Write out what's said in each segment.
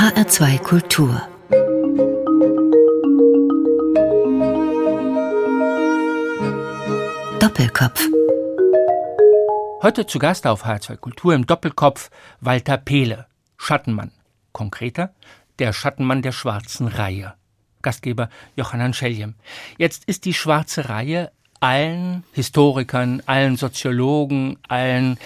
HR2 Kultur Doppelkopf Heute zu Gast auf HR2 Kultur im Doppelkopf Walter Pehle, Schattenmann. Konkreter, der Schattenmann der schwarzen Reihe. Gastgeber Johannan Scheljem. Jetzt ist die schwarze Reihe allen Historikern, allen Soziologen, allen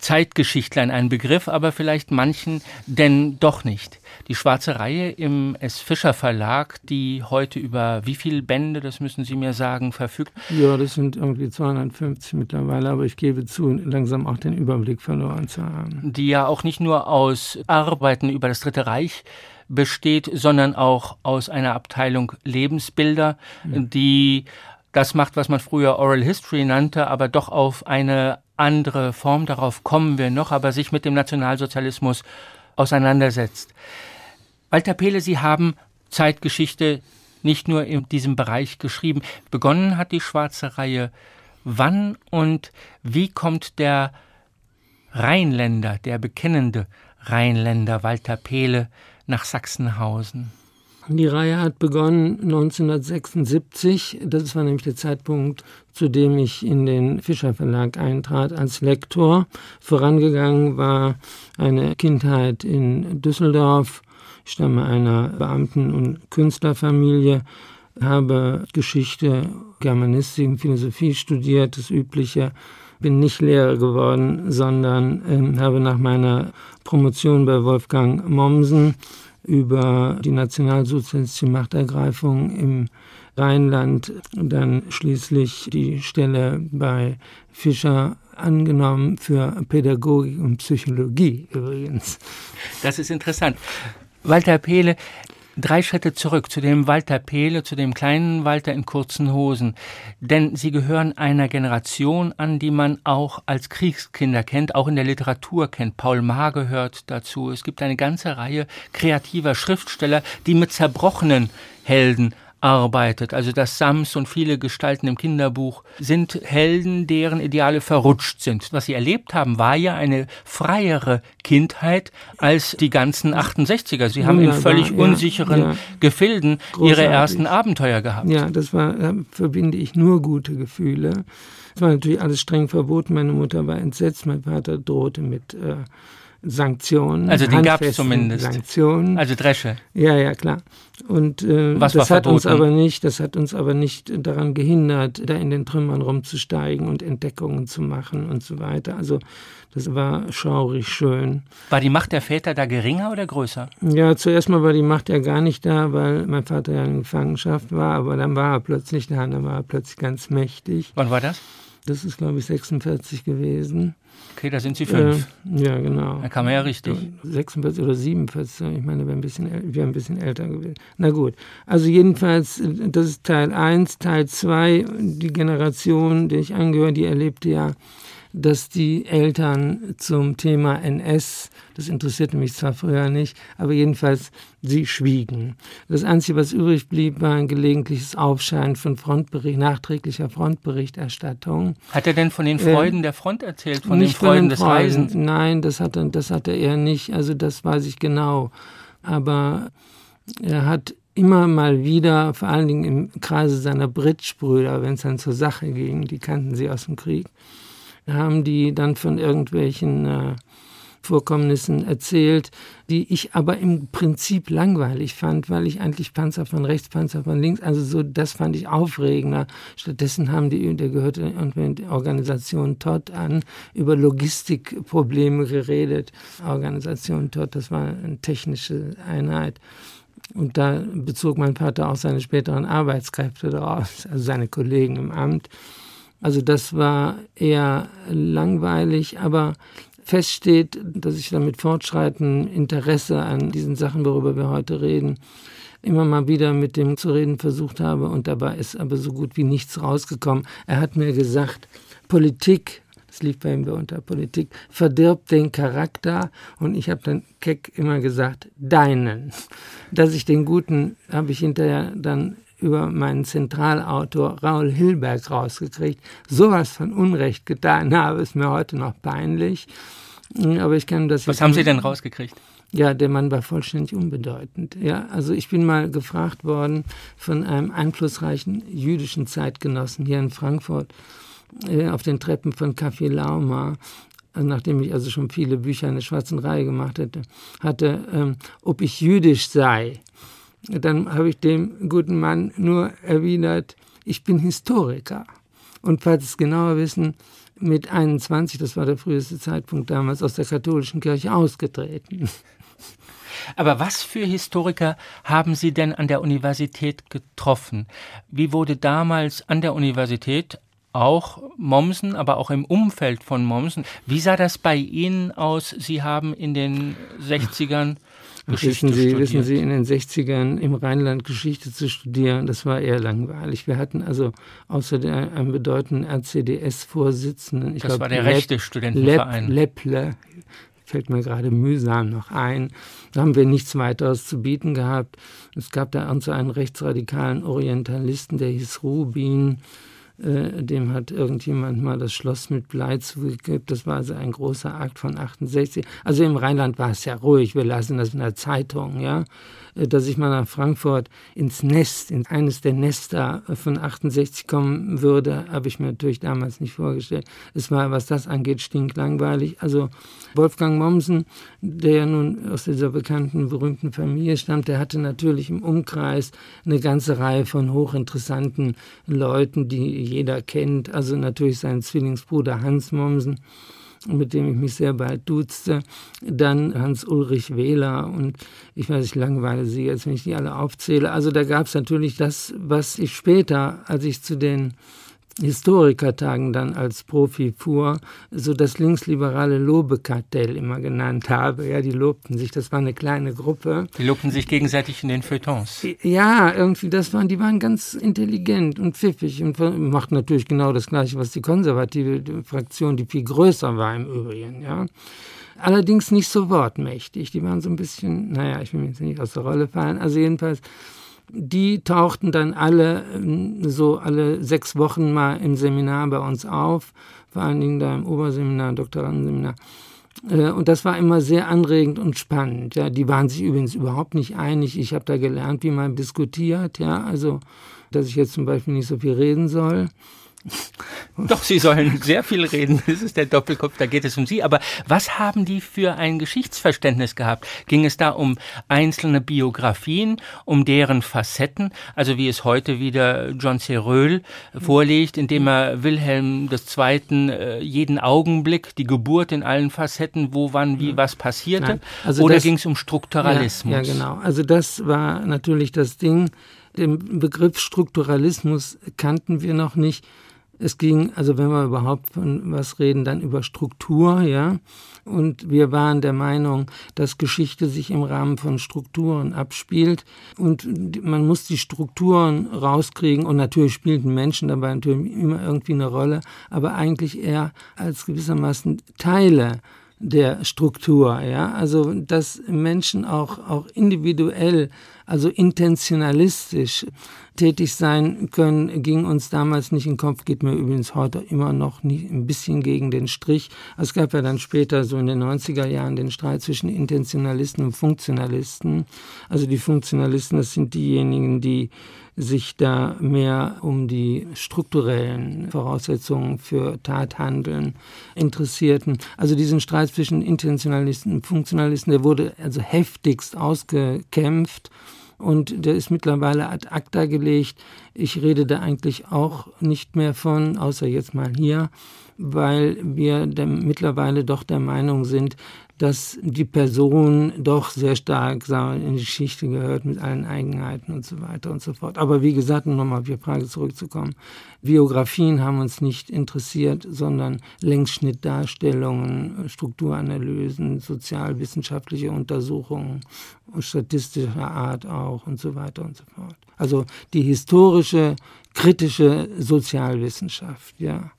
Zeitgeschichtlern ein Begriff, aber vielleicht manchen denn doch nicht. Die schwarze Reihe im S. Fischer Verlag, die heute über wie viele Bände, das müssen Sie mir sagen, verfügt? Ja, das sind irgendwie 250 mittlerweile, aber ich gebe zu, langsam auch den Überblick verloren zu haben. Die ja auch nicht nur aus Arbeiten über das Dritte Reich besteht, sondern auch aus einer Abteilung Lebensbilder, ja. die das macht, was man früher Oral History nannte, aber doch auf eine andere Form, darauf kommen wir noch, aber sich mit dem Nationalsozialismus auseinandersetzt. Walter Pehle, Sie haben Zeitgeschichte nicht nur in diesem Bereich geschrieben. Begonnen hat die schwarze Reihe. Wann und wie kommt der Rheinländer, der bekennende Rheinländer Walter Pehle nach Sachsenhausen? Die Reihe hat begonnen 1976. Das war nämlich der Zeitpunkt, zu dem ich in den Fischer Verlag eintrat als Lektor. Vorangegangen war eine Kindheit in Düsseldorf. Ich stamme einer Beamten- und Künstlerfamilie, habe Geschichte, Germanistik, Philosophie studiert, das Übliche bin nicht Lehrer geworden, sondern äh, habe nach meiner Promotion bei Wolfgang Mommsen über die nationalsozialistische Machtergreifung im Rheinland dann schließlich die Stelle bei Fischer angenommen für Pädagogik und Psychologie übrigens. Das ist interessant. Walter Pehle, Drei Schritte zurück zu dem Walter Pehle, zu dem kleinen Walter in kurzen Hosen. Denn sie gehören einer Generation an, die man auch als Kriegskinder kennt, auch in der Literatur kennt. Paul Maar gehört dazu. Es gibt eine ganze Reihe kreativer Schriftsteller, die mit zerbrochenen Helden arbeitet. Also das Sams und viele Gestalten im Kinderbuch sind Helden, deren Ideale verrutscht sind. Was sie erlebt haben, war ja eine freiere Kindheit als die ganzen 68er. Sie haben in völlig unsicheren ja. Gefilden Großartig. ihre ersten Abenteuer gehabt. Ja, das war, da verbinde ich nur gute Gefühle. Es war natürlich alles streng verboten. Meine Mutter war entsetzt, mein Vater drohte mit äh, Sanktionen. Also den gab es zumindest. Sanktionen. Also Dresche. Ja, ja, klar. Und äh, das hat uns aber nicht, das hat uns aber nicht daran gehindert, da in den Trümmern rumzusteigen und Entdeckungen zu machen und so weiter. Also das war schaurig schön. War die Macht der Väter da geringer oder größer? Ja, zuerst mal war die Macht ja gar nicht da, weil mein Vater ja in Gefangenschaft war, aber dann war er plötzlich da, dann war er plötzlich ganz mächtig. Wann war das? Das ist, glaube ich, 46 gewesen. Okay, da sind Sie fünf. Äh, ja, genau. Da kam er ja richtig. 46 oder 47, ich meine, wir ein bisschen, wir ein bisschen älter gewesen. Na gut, also jedenfalls, das ist Teil 1. Teil 2, die Generation, der ich angehöre, die erlebte ja dass die Eltern zum Thema NS, das interessierte mich zwar früher nicht, aber jedenfalls sie schwiegen. Das Einzige, was übrig blieb, war ein gelegentliches Aufscheinen von Frontbericht, nachträglicher Frontberichterstattung. Hat er denn von den äh, Freuden äh, der Front erzählt, von den Freuden des Freuden. Reisens? Nein, das hat, er, das hatte er nicht, also das weiß ich genau. Aber er hat immer mal wieder, vor allen Dingen im Kreise seiner Britsch-Brüder, wenn es dann zur Sache ging, die kannten sie aus dem Krieg, haben die dann von irgendwelchen äh, Vorkommnissen erzählt, die ich aber im Prinzip langweilig fand, weil ich eigentlich Panzer von rechts, Panzer von links, also so, das fand ich aufregender. Stattdessen haben die, der gehörte irgendwie Organisation Todd an, über Logistikprobleme geredet. Organisation Todd, das war eine technische Einheit. Und da bezog mein Vater auch seine späteren Arbeitskräfte daraus, also seine Kollegen im Amt. Also das war eher langweilig, aber fest steht, dass ich damit fortschreiten Interesse an diesen Sachen, worüber wir heute reden, immer mal wieder mit dem zu reden versucht habe und dabei ist aber so gut wie nichts rausgekommen. Er hat mir gesagt, Politik, das lief bei ihm unter Politik, verdirbt den Charakter und ich habe dann keck immer gesagt, deinen. Dass ich den guten, habe ich hinterher dann über meinen Zentralautor Raul Hilberg rausgekriegt, sowas von Unrecht getan habe, ist mir heute noch peinlich. Aber ich kann das. Was haben Sie denn rausgekriegt? Ja, der Mann war vollständig unbedeutend. Ja, also ich bin mal gefragt worden von einem einflussreichen jüdischen Zeitgenossen hier in Frankfurt äh, auf den Treppen von Café Lauma, also nachdem ich also schon viele Bücher in der schwarzen Reihe gemacht hätte, hatte, ähm, ob ich jüdisch sei. Dann habe ich dem guten Mann nur erwidert, ich bin Historiker. Und falls Sie es genauer wissen, mit 21, das war der früheste Zeitpunkt damals, aus der katholischen Kirche ausgetreten. Aber was für Historiker haben Sie denn an der Universität getroffen? Wie wurde damals an der Universität auch Mommsen, aber auch im Umfeld von Mommsen. Wie sah das bei Ihnen aus? Sie haben in den 60ern Geschichte wissen Sie, studiert. wissen Sie, in den 60ern im Rheinland Geschichte zu studieren, das war eher langweilig. Wir hatten also außer der, einem bedeutenden RCDS-Vorsitzenden, ich das glaub, war der Lepp, rechte Studentenverein. Lepp, Lepple, fällt mir gerade mühsam noch ein. Da haben wir nichts weiteres zu bieten gehabt. Es gab da so einen rechtsradikalen Orientalisten, der hieß Rubin. Äh, dem hat irgendjemand mal das Schloss mit Blei zugegeben. Das war also ein großer Akt von 68. Also im Rheinland war es ja ruhig. Wir lassen das in der Zeitung, ja. Dass ich mal nach Frankfurt ins Nest, in eines der Nester von 68 kommen würde, habe ich mir natürlich damals nicht vorgestellt. Es war, was das angeht, stinklangweilig. Also Wolfgang Mommsen, der ja nun aus dieser bekannten, berühmten Familie stammt, der hatte natürlich im Umkreis eine ganze Reihe von hochinteressanten Leuten, die jeder kennt. Also natürlich sein Zwillingsbruder Hans Mommsen, mit dem ich mich sehr bald duzte. Dann Hans-Ulrich Wähler und ich weiß, ich langweile Sie jetzt, wenn ich die alle aufzähle. Also da gab es natürlich das, was ich später, als ich zu den Historikertagen dann als Profi fuhr, so das linksliberale Lobekartell immer genannt habe. Ja, die lobten sich, das war eine kleine Gruppe. Die lobten sich gegenseitig in den Feuilletons. Ja, irgendwie, das waren, die waren ganz intelligent und pfiffig und machten natürlich genau das Gleiche, was die konservative Fraktion, die viel größer war im Übrigen, ja. Allerdings nicht so wortmächtig. Die waren so ein bisschen, naja, ich will mir jetzt nicht aus der Rolle fallen. Also jedenfalls, die tauchten dann alle ähm, so alle sechs Wochen mal im Seminar bei uns auf, vor allen Dingen da im Oberseminar, Doktorandenseminar. Äh, und das war immer sehr anregend und spannend. Ja, die waren sich übrigens überhaupt nicht einig. Ich habe da gelernt, wie man diskutiert. Ja, also, dass ich jetzt zum Beispiel nicht so viel reden soll. Doch, Sie sollen sehr viel reden. Das ist der Doppelkopf, da geht es um Sie. Aber was haben die für ein Geschichtsverständnis gehabt? Ging es da um einzelne Biografien, um deren Facetten? Also wie es heute wieder John Seröhl vorlegt, indem er Wilhelm II. Äh, jeden Augenblick, die Geburt in allen Facetten, wo, wann, wie, was passierte? Also Oder ging es um Strukturalismus? Ja, ja, genau. Also das war natürlich das Ding. Den Begriff Strukturalismus kannten wir noch nicht. Es ging, also wenn wir überhaupt von was reden, dann über Struktur, ja. Und wir waren der Meinung, dass Geschichte sich im Rahmen von Strukturen abspielt. Und man muss die Strukturen rauskriegen. Und natürlich spielten Menschen dabei natürlich immer irgendwie eine Rolle, aber eigentlich eher als gewissermaßen Teile der Struktur, ja, also dass Menschen auch, auch individuell, also intentionalistisch tätig sein können, ging uns damals nicht in den Kopf, geht mir übrigens heute immer noch nie, ein bisschen gegen den Strich. Es gab ja dann später, so in den 90er Jahren, den Streit zwischen Intentionalisten und Funktionalisten. Also die Funktionalisten, das sind diejenigen, die sich da mehr um die strukturellen Voraussetzungen für Tathandeln interessierten. Also diesen Streit zwischen Intentionalisten und Funktionalisten, der wurde also heftigst ausgekämpft und der ist mittlerweile ad acta gelegt. Ich rede da eigentlich auch nicht mehr von, außer jetzt mal hier, weil wir mittlerweile doch der Meinung sind, dass die Person doch sehr stark in die Geschichte gehört mit allen Eigenheiten und so weiter und so fort. Aber wie gesagt, um nochmal auf die Frage zurückzukommen, Biografien haben uns nicht interessiert, sondern Längsschnittdarstellungen, Strukturanalysen, sozialwissenschaftliche Untersuchungen, statistischer Art auch und so weiter und so fort. Also die historische, kritische Sozialwissenschaft, ja.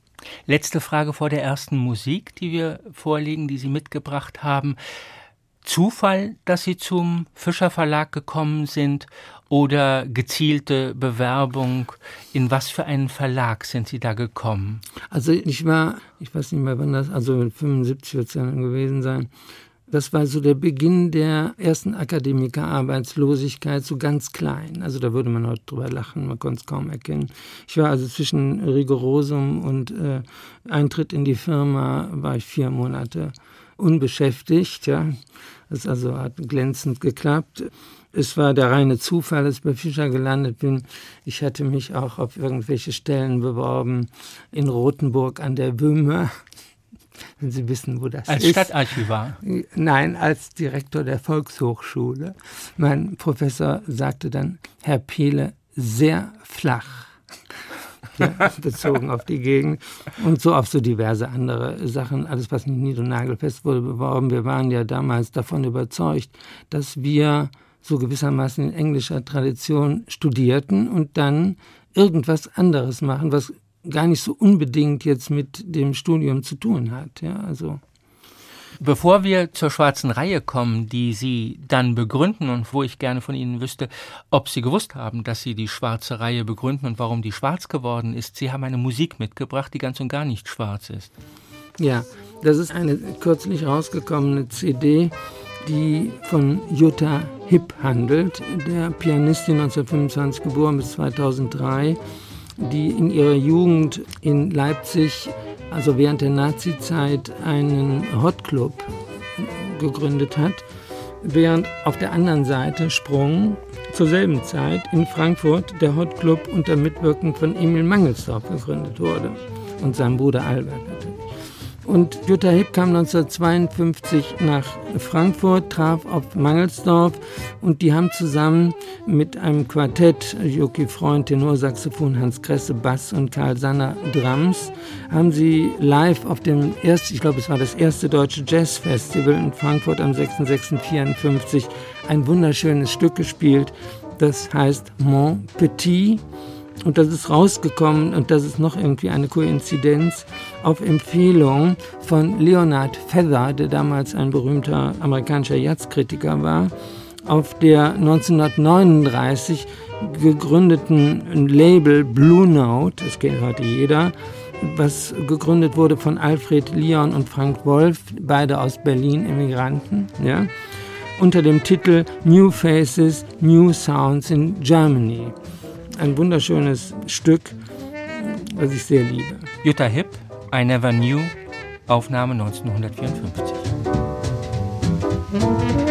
Letzte Frage vor der ersten Musik, die wir vorlegen, die Sie mitgebracht haben. Zufall, dass Sie zum Fischer Verlag gekommen sind oder gezielte Bewerbung? In was für einen Verlag sind Sie da gekommen? Also ich war, ich weiß nicht mehr wann das, also 75 wird es dann gewesen sein. Das war so der Beginn der ersten Akademikerarbeitslosigkeit, so ganz klein. Also da würde man heute drüber lachen, man konnte es kaum erkennen. Ich war also zwischen Rigorosum und äh, Eintritt in die Firma, war ich vier Monate unbeschäftigt. Ja. Das also hat glänzend geklappt. Es war der reine Zufall, dass ich bei Fischer gelandet bin. Ich hatte mich auch auf irgendwelche Stellen beworben in Rothenburg an der Böhme. Wenn Sie wissen, wo das als ist. Als Stadtarchivar? Nein, als Direktor der Volkshochschule. Mein Professor sagte dann, Herr Pehle, sehr flach ja, bezogen auf die Gegend und so auf so diverse andere Sachen, alles was nicht nied- und nagelfest wurde, beworben. Wir waren ja damals davon überzeugt, dass wir so gewissermaßen in englischer Tradition studierten und dann irgendwas anderes machen, was gar nicht so unbedingt jetzt mit dem Studium zu tun hat. Ja, also Bevor wir zur schwarzen Reihe kommen, die Sie dann begründen und wo ich gerne von Ihnen wüsste, ob Sie gewusst haben, dass Sie die schwarze Reihe begründen und warum die schwarz geworden ist. Sie haben eine Musik mitgebracht, die ganz und gar nicht schwarz ist. Ja, das ist eine kürzlich rausgekommene CD, die von Jutta Hipp handelt, der Pianistin 1925 geboren bis 2003, die in ihrer Jugend in Leipzig also während der Nazizeit einen Hot Club gegründet hat, während auf der anderen Seite Sprung zur selben Zeit in Frankfurt der Hot Club unter Mitwirkung von Emil Mangelsdorf gegründet wurde und seinem Bruder Albert natürlich. Und Jutta Hipp kam 1952 nach Frankfurt, traf auf Mangelsdorf. Und die haben zusammen mit einem Quartett, Joki Freund, Tenorsaxophon, Hans Kresse, Bass und Karl Sanner, Drums, haben sie live auf dem ersten, ich glaube es war das erste deutsche Jazzfestival in Frankfurt am 6.6.54 ein wunderschönes Stück gespielt, das heißt Mon Petit und das ist rausgekommen, und das ist noch irgendwie eine Koinzidenz, auf Empfehlung von Leonard Feather, der damals ein berühmter amerikanischer Jazzkritiker war, auf der 1939 gegründeten Label Blue Note, das kennt heute jeder, was gegründet wurde von Alfred Leon und Frank Wolf, beide aus Berlin, Emigranten, ja, unter dem Titel New Faces, New Sounds in Germany ein wunderschönes Stück, was ich sehr liebe. Jutta Hipp, I Never Knew, Aufnahme 1954.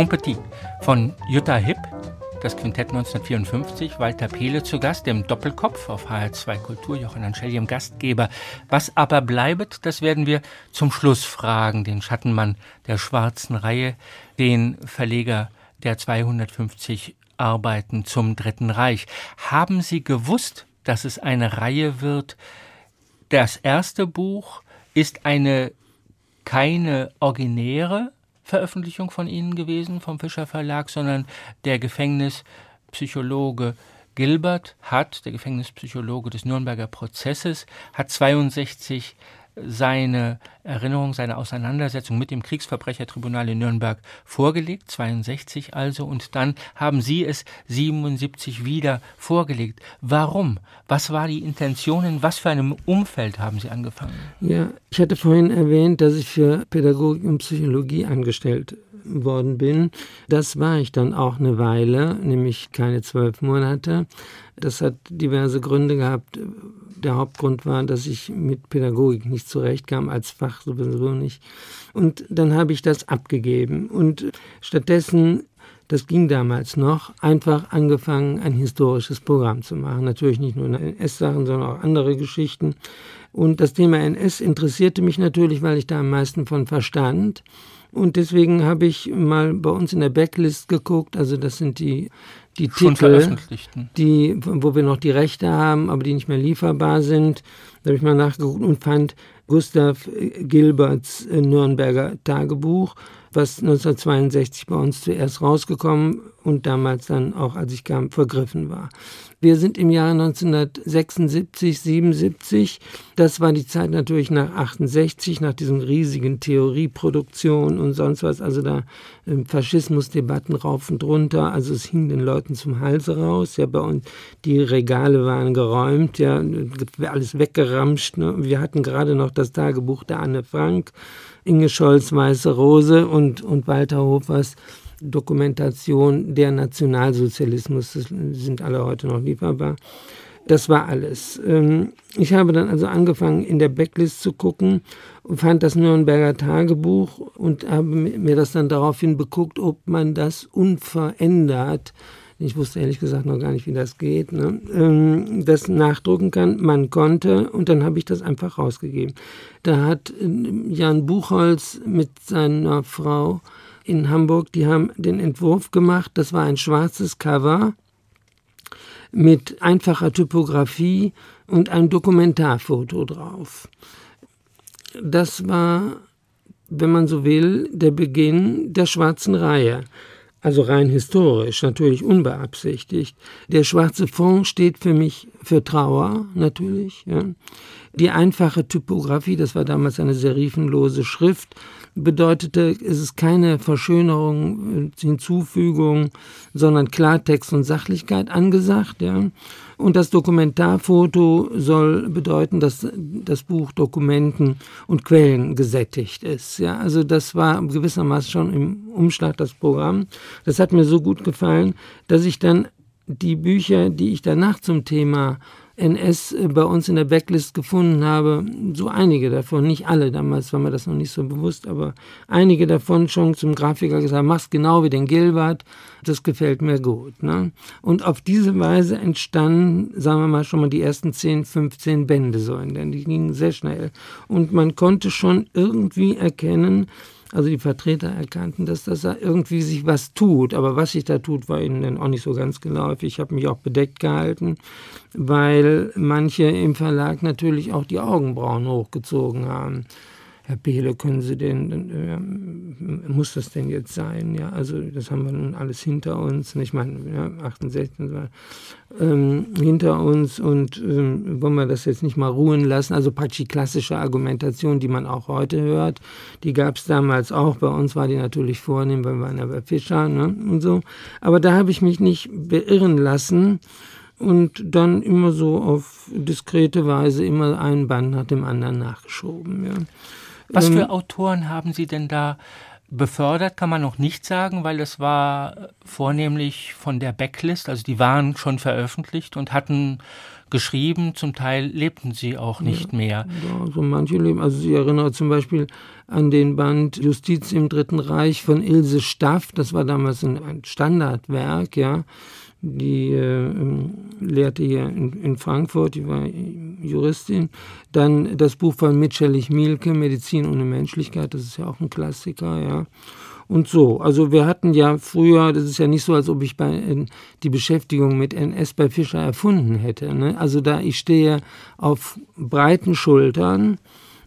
Mon Petit von Jutta Hipp, das Quintett 1954, Walter Pehle zu Gast, im Doppelkopf auf HR2 Kultur, Jochen Anschelli im Gastgeber. Was aber bleibt, das werden wir zum Schluss fragen, den Schattenmann der schwarzen Reihe, den Verleger der 250 Arbeiten zum Dritten Reich. Haben Sie gewusst, dass es eine Reihe wird? Das erste Buch ist eine keine originäre Veröffentlichung von Ihnen gewesen, vom Fischer Verlag, sondern der Gefängnispsychologe Gilbert hat, der Gefängnispsychologe des Nürnberger Prozesses, hat 62 seine Erinnerung, seine Auseinandersetzung mit dem Kriegsverbrechertribunal in Nürnberg vorgelegt, 62 also, und dann haben Sie es 77 wieder vorgelegt. Warum? Was war die Intention? In was für einem Umfeld haben Sie angefangen? Ja, ich hatte vorhin erwähnt, dass ich für Pädagogik und Psychologie angestellt worden bin. Das war ich dann auch eine Weile, nämlich keine zwölf Monate. Das hat diverse Gründe gehabt. Der Hauptgrund war, dass ich mit Pädagogik nicht zurechtkam, als Fach sowieso nicht. Und dann habe ich das abgegeben. Und stattdessen das ging damals noch, einfach angefangen, ein historisches Programm zu machen. Natürlich nicht nur NS-Sachen, sondern auch andere Geschichten. Und das Thema NS interessierte mich natürlich, weil ich da am meisten von verstand. Und deswegen habe ich mal bei uns in der Backlist geguckt, also das sind die, die Titel, die, wo wir noch die Rechte haben, aber die nicht mehr lieferbar sind. Da habe ich mal nachgeguckt und fand Gustav Gilberts Nürnberger Tagebuch was 1962 bei uns zuerst rausgekommen und damals dann auch, als ich kam, vergriffen war. Wir sind im Jahr 1976, 77. Das war die Zeit natürlich nach 68, nach diesen riesigen Theorieproduktionen und sonst was. Also da äh, Faschismusdebatten rauf und runter. Also es hing den Leuten zum Halse raus. Ja, bei uns die Regale waren geräumt, ja, alles weggeramscht. Ne? Wir hatten gerade noch das Tagebuch der Anne Frank. Inge Scholz Weiße Rose und, und Walter Hofers Dokumentation der Nationalsozialismus. Das sind alle heute noch lieferbar. Das war alles. Ähm, ich habe dann also angefangen, in der Backlist zu gucken und fand das Nürnberger Tagebuch und habe mir das dann daraufhin beguckt, ob man das unverändert ich wusste ehrlich gesagt noch gar nicht, wie das geht, ne? ähm, das nachdrucken kann. Man konnte und dann habe ich das einfach rausgegeben. Da hat äh, Jan Buchholz mit seiner Frau in Hamburg, die haben den Entwurf gemacht. Das war ein schwarzes Cover mit einfacher Typografie und ein Dokumentarfoto drauf. Das war, wenn man so will, der Beginn der schwarzen Reihe also rein historisch, natürlich unbeabsichtigt. Der schwarze Fond steht für mich für Trauer, natürlich. Ja. Die einfache Typografie, das war damals eine serifenlose Schrift, bedeutete, es ist keine Verschönerung, äh, Hinzufügung, sondern Klartext und Sachlichkeit angesagt. Ja. Und das Dokumentarfoto soll bedeuten, dass das Buch Dokumenten und Quellen gesättigt ist. Ja, also das war gewissermaßen schon im Umschlag das Programm. Das hat mir so gut gefallen, dass ich dann die Bücher, die ich danach zum Thema NS äh, bei uns in der Backlist gefunden habe, so einige davon, nicht alle, damals war mir das noch nicht so bewusst, aber einige davon schon zum Grafiker gesagt, mach's genau wie den Gilbert, das gefällt mir gut. Ne? Und auf diese Weise entstanden, sagen wir mal, schon mal die ersten 10, 15 Bände so, denn die gingen sehr schnell. Und man konnte schon irgendwie erkennen, also die Vertreter erkannten, dass das da irgendwie sich was tut. Aber was sich da tut, war ihnen dann auch nicht so ganz geläufig. Ich habe mich auch bedeckt gehalten, weil manche im Verlag natürlich auch die Augenbrauen hochgezogen haben. Herr Pehle, können Sie denn, äh, muss das denn jetzt sein? Ja, also das haben wir nun alles hinter uns. Ich meine, ja, 68 war ähm, hinter uns und ähm, wollen wir das jetzt nicht mal ruhen lassen. Also praktisch klassische Argumentation, die man auch heute hört, die gab es damals auch. Bei uns war die natürlich vornehm, weil wir waren ja bei Fischer ne, und so. Aber da habe ich mich nicht beirren lassen und dann immer so auf diskrete Weise immer einen Band nach dem anderen nachgeschoben. Ja. Was für ähm, Autoren haben Sie denn da befördert, kann man noch nicht sagen, weil es war vornehmlich von der Backlist, also die waren schon veröffentlicht und hatten geschrieben, zum Teil lebten sie auch nicht ja, mehr. Ja, so manche leben, also ich erinnere zum Beispiel an den Band Justiz im Dritten Reich von Ilse Staff, das war damals ein Standardwerk, ja, die äh, lehrte hier in, in, Frankfurt, die war Juristin. Dann das Buch von Mitschellich Mielke, Medizin ohne Menschlichkeit, das ist ja auch ein Klassiker, ja. Und so, also wir hatten ja früher, das ist ja nicht so, als ob ich bei, die Beschäftigung mit NS bei Fischer erfunden hätte. Ne? Also da ich stehe auf breiten Schultern.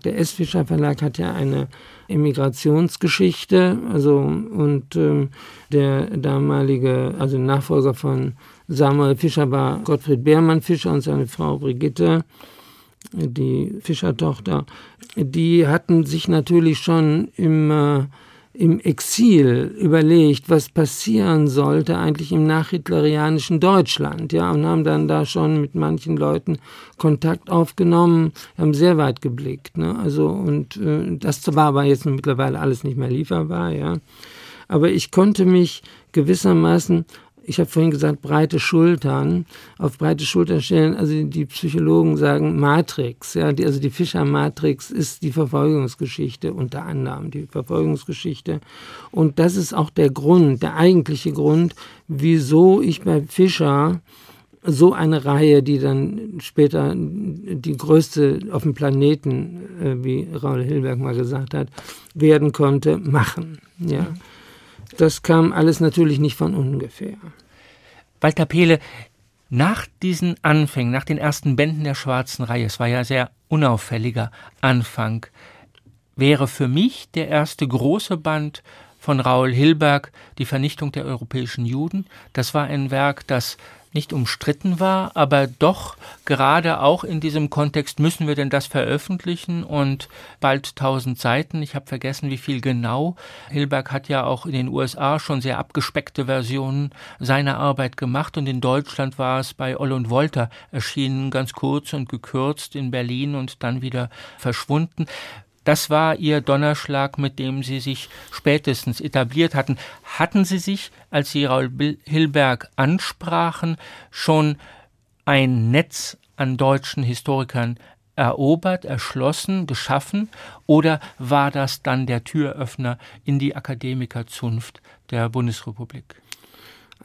Der S. Fischer Verlag hat ja eine Immigrationsgeschichte, also und ähm, der damalige, also Nachfolger von Samuel Fischer war Gottfried Beermann Fischer und seine Frau Brigitte, die Fischertochter. Die hatten sich natürlich schon im äh, im Exil überlegt, was passieren sollte eigentlich im nachhitlerianischen Deutschland, ja, und haben dann da schon mit manchen Leuten Kontakt aufgenommen, haben sehr weit geblickt, ne, also und äh, das war aber jetzt mittlerweile alles nicht mehr lieferbar, ja, aber ich konnte mich gewissermaßen ich habe vorhin gesagt, breite Schultern, auf breite Schultern stellen, also die Psychologen sagen Matrix, ja, die, also die Fischer-Matrix ist die Verfolgungsgeschichte, unter anderem die Verfolgungsgeschichte. Und das ist auch der Grund, der eigentliche Grund, wieso ich bei Fischer so eine Reihe, die dann später die größte auf dem Planeten, äh, wie Raul Hilberg mal gesagt hat, werden konnte, machen. Ja. Das kam alles natürlich nicht von ungefähr. Walter Pehle, nach diesen Anfängen, nach den ersten Bänden der schwarzen Reihe, es war ja sehr unauffälliger Anfang, wäre für mich der erste große Band von Raoul Hilberg, Die Vernichtung der europäischen Juden. Das war ein Werk, das nicht umstritten war, aber doch gerade auch in diesem Kontext müssen wir denn das veröffentlichen und bald tausend Seiten. Ich habe vergessen, wie viel genau. Hilberg hat ja auch in den USA schon sehr abgespeckte Versionen seiner Arbeit gemacht und in Deutschland war es bei Oll und Wolter erschienen, ganz kurz und gekürzt in Berlin und dann wieder verschwunden. Das war ihr Donnerschlag, mit dem sie sich spätestens etabliert hatten. Hatten sie sich, als sie Raul Hilberg ansprachen, schon ein Netz an deutschen Historikern erobert, erschlossen, geschaffen, oder war das dann der Türöffner in die Akademikerzunft der Bundesrepublik?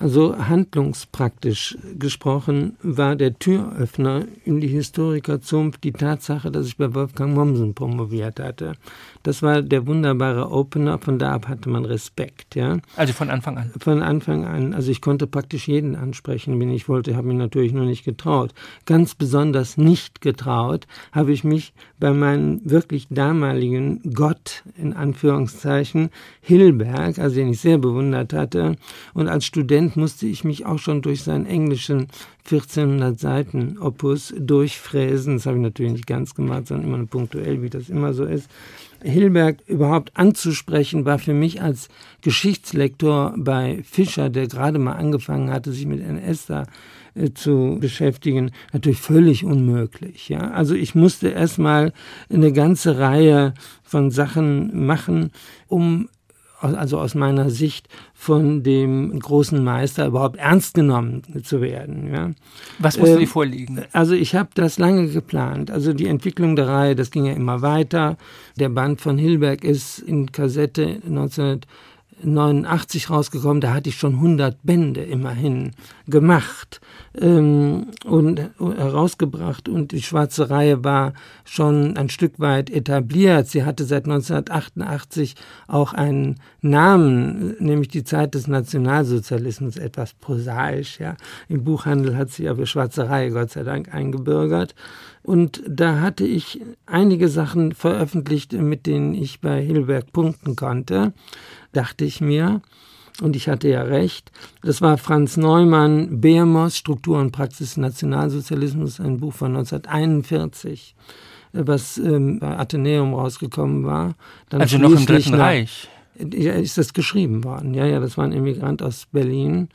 Also handlungspraktisch gesprochen war der Türöffner in die Historikerzunft die Tatsache, dass ich bei Wolfgang Mommsen promoviert hatte. Das war der wunderbare Opener, von da ab hatte man Respekt. Ja? Also von Anfang an? Von Anfang an. Also ich konnte praktisch jeden ansprechen, wenn ich wollte, habe mich natürlich nur nicht getraut. Ganz besonders nicht getraut habe ich mich bei meinem wirklich damaligen Gott, in Anführungszeichen, Hilberg, also den ich sehr bewundert hatte, und als Student musste ich mich auch schon durch seinen englischen 1400 Seiten Opus durchfräsen. Das habe ich natürlich nicht ganz gemacht, sondern immer nur punktuell, wie das immer so ist. Hilberg überhaupt anzusprechen, war für mich als Geschichtslektor bei Fischer, der gerade mal angefangen hatte, sich mit NS da äh, zu beschäftigen, natürlich völlig unmöglich. Ja? Also ich musste erstmal eine ganze Reihe von Sachen machen, um also aus meiner Sicht von dem großen Meister überhaupt ernst genommen zu werden. Ja. Was musste äh, vorliegen? Also ich habe das lange geplant. Also die Entwicklung der Reihe, das ging ja immer weiter. Der Band von Hilberg ist in Kassette 19 89 rausgekommen, da hatte ich schon 100 Bände immerhin gemacht ähm, und herausgebracht und die schwarze Reihe war schon ein Stück weit etabliert. Sie hatte seit 1988 auch einen Namen, nämlich die Zeit des Nationalsozialismus, etwas prosaisch. Ja. Im Buchhandel hat sich aber schwarze Reihe Gott sei Dank eingebürgert. Und da hatte ich einige Sachen veröffentlicht, mit denen ich bei Hilberg punkten konnte dachte ich mir. Und ich hatte ja recht. Das war Franz Neumann, Beamos, Struktur und Praxis Nationalsozialismus, ein Buch von 1941, was ähm, bei Athenäum rausgekommen war. Dann also noch im Dritten nach, Reich. Ja, ist das geschrieben worden. Ja, ja, das war ein Immigrant aus Berlin.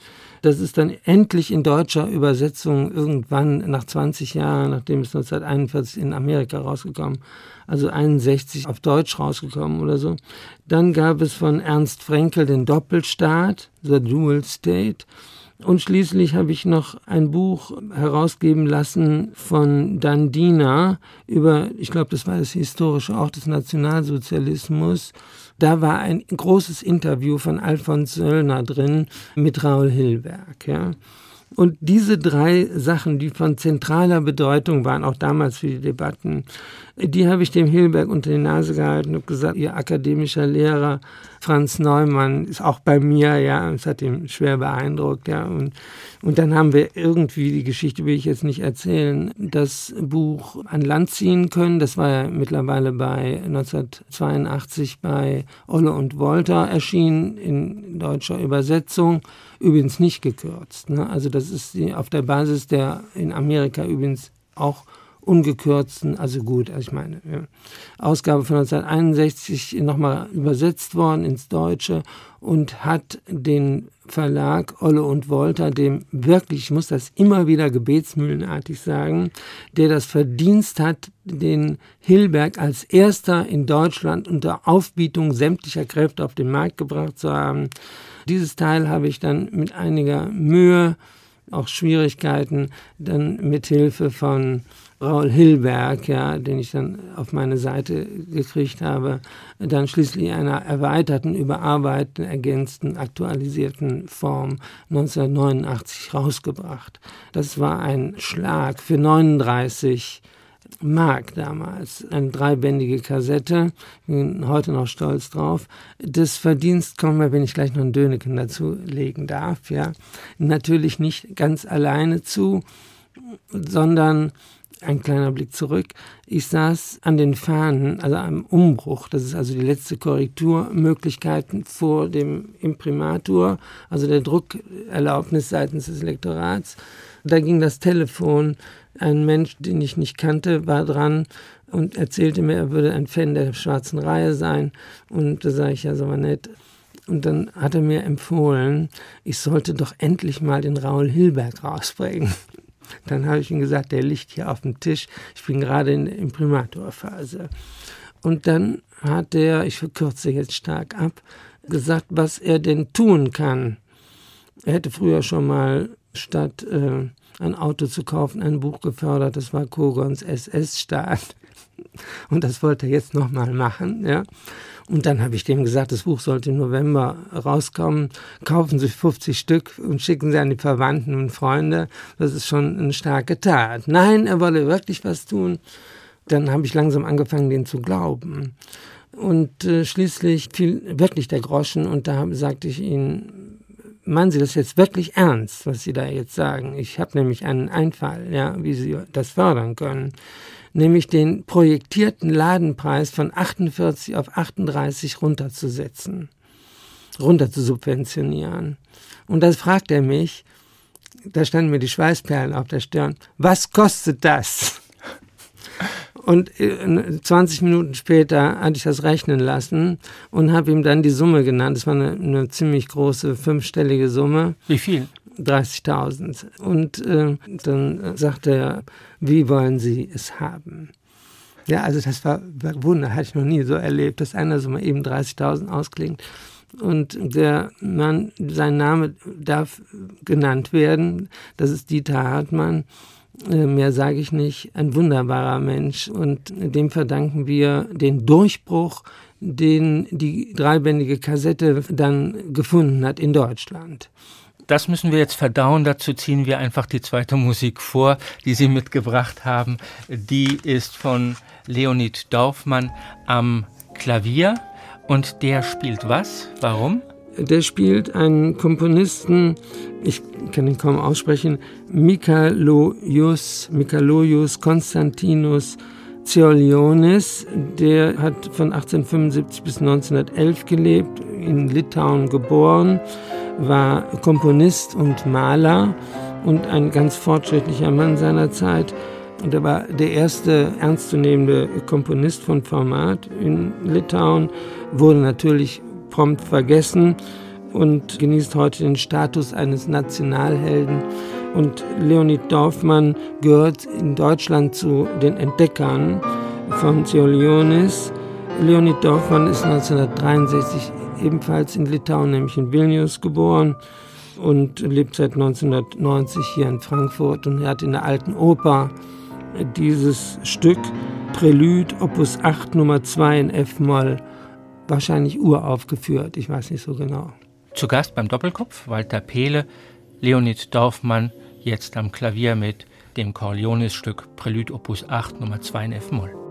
Das ist dann endlich in deutscher Übersetzung irgendwann nach 20 Jahren, nachdem es 1941 in Amerika rausgekommen, also 61 auf Deutsch rausgekommen oder so. Dann gab es von Ernst Frenkel den Doppelstaat, The Dual State. Und schließlich habe ich noch ein Buch herausgeben lassen von Dandina über, ich glaube, das war das historische auch des Nationalsozialismus. Da war ein großes Interview von Alfons Söllner drin mit Raul Hilberg. Ja. Und diese drei Sachen, die von zentraler Bedeutung waren, auch damals für die Debatten, die habe ich dem Hilberg unter die Nase gehalten und gesagt, ihr akademischer Lehrer Franz Neumann ist auch bei mir, ja, es hat ihn schwer beeindruckt, ja. Und, und dann haben wir irgendwie, die Geschichte will ich jetzt nicht erzählen, das Buch an Land ziehen können. Das war ja mittlerweile bei 1982 bei Olle und Wolter erschienen in deutscher Übersetzung übrigens nicht gekürzt. Ne? Also das ist auf der Basis der in Amerika übrigens auch ungekürzten, also gut, also ich meine, ja, Ausgabe von 1961 nochmal übersetzt worden ins Deutsche und hat den Verlag Olle und Wolter, dem wirklich, ich muss das immer wieder gebetsmühlenartig sagen, der das Verdienst hat, den Hilberg als erster in Deutschland unter Aufbietung sämtlicher Kräfte auf den Markt gebracht zu haben, Dieses Teil habe ich dann mit einiger Mühe, auch Schwierigkeiten, dann mit Hilfe von Raul Hilberg, ja, den ich dann auf meine Seite gekriegt habe, dann schließlich in einer erweiterten, überarbeiteten, ergänzten, aktualisierten Form 1989 rausgebracht. Das war ein Schlag für 39 Mark damals, eine dreibändige Kassette, bin heute noch stolz drauf. Das Verdienst kommt mir, wenn ich gleich noch einen Döneken dazu legen darf, ja, natürlich nicht ganz alleine zu, sondern ein kleiner Blick zurück. Ich saß an den Fahnen, also am Umbruch, das ist also die letzte Korrekturmöglichkeiten vor dem Imprimatur, also der Druckerlaubnis seitens des Lektorats. Da ging das Telefon, ein Mensch, den ich nicht kannte, war dran und erzählte mir, er würde ein Fan der schwarzen Reihe sein. Und da sage ich, ja, so war nett. Und dann hat er mir empfohlen, ich sollte doch endlich mal den Raul Hilberg rausbringen. Dann habe ich ihm gesagt, der liegt hier auf dem Tisch. Ich bin gerade in der Imprimaturphase. Und dann hat er, ich verkürze jetzt stark ab, gesagt, was er denn tun kann. Er hätte früher schon mal statt äh, ein Auto zu kaufen ein Buch gefördert, das war Kogons SS-Staat. Und das wollte er jetzt nochmal machen. Ja. Und dann habe ich dem gesagt, das Buch sollte im November rauskommen. Kaufen Sie 50 Stück und schicken Sie an die Verwandten und Freunde. Das ist schon eine starke Tat. Nein, er wolle wirklich was tun. Dann habe ich langsam angefangen, den zu glauben. Und äh, schließlich fiel wirklich der Groschen und da sagte ich ihm, meinen Sie das jetzt wirklich ernst, was Sie da jetzt sagen? Ich habe nämlich einen Einfall, ja, wie Sie das fördern können nämlich den projektierten Ladenpreis von 48 auf 38 runterzusetzen, runter zu subventionieren. Und das fragt er mich, da standen mir die Schweißperlen auf der Stirn, was kostet das? Und 20 äh, Minuten später hatte ich das rechnen lassen und habe ihm dann die Summe genannt. Das war eine, eine ziemlich große fünfstellige Summe. Wie viel? 30.000. Und äh, dann sagte er, wie wollen Sie es haben? Ja, also das war, war Wunder, hatte ich noch nie so erlebt, dass einer so mal eben 30.000 ausklingt. Und der Mann, sein Name darf genannt werden, das ist Dieter Hartmann. Äh, mehr sage ich nicht, ein wunderbarer Mensch. Und dem verdanken wir den Durchbruch, den die dreibändige Kassette dann gefunden hat in Deutschland das müssen wir jetzt verdauen. Dazu ziehen wir einfach die zweite Musik vor, die Sie mitgebracht haben. Die ist von Leonid Dorfmann am Klavier. Und der spielt was? Warum? Der spielt einen Komponisten, ich kann ihn kaum aussprechen, Mikalojus, Mikalojus Konstantinus Ziolionis. Der hat von 1875 bis 1911 gelebt, in Litauen geboren war Komponist und Maler und ein ganz fortschrittlicher Mann seiner Zeit. Und er war der erste ernstzunehmende Komponist von Format in Litauen, wurde natürlich prompt vergessen und genießt heute den Status eines Nationalhelden. Und Leonid Dorfmann gehört in Deutschland zu den Entdeckern von Ziolionis. Leonid Dorfmann ist 1963 ebenfalls in Litauen, nämlich in Vilnius geboren und lebt seit 1990 hier in Frankfurt und er hat in der alten Oper dieses Stück Prelude Opus 8 Nummer 2 in F-Moll wahrscheinlich uraufgeführt, ich weiß nicht so genau. Zu Gast beim Doppelkopf Walter Pehle, Leonid Dorfmann, jetzt am Klavier mit dem Corleones-Stück Prelude Opus 8 Nummer 2 in F-Moll.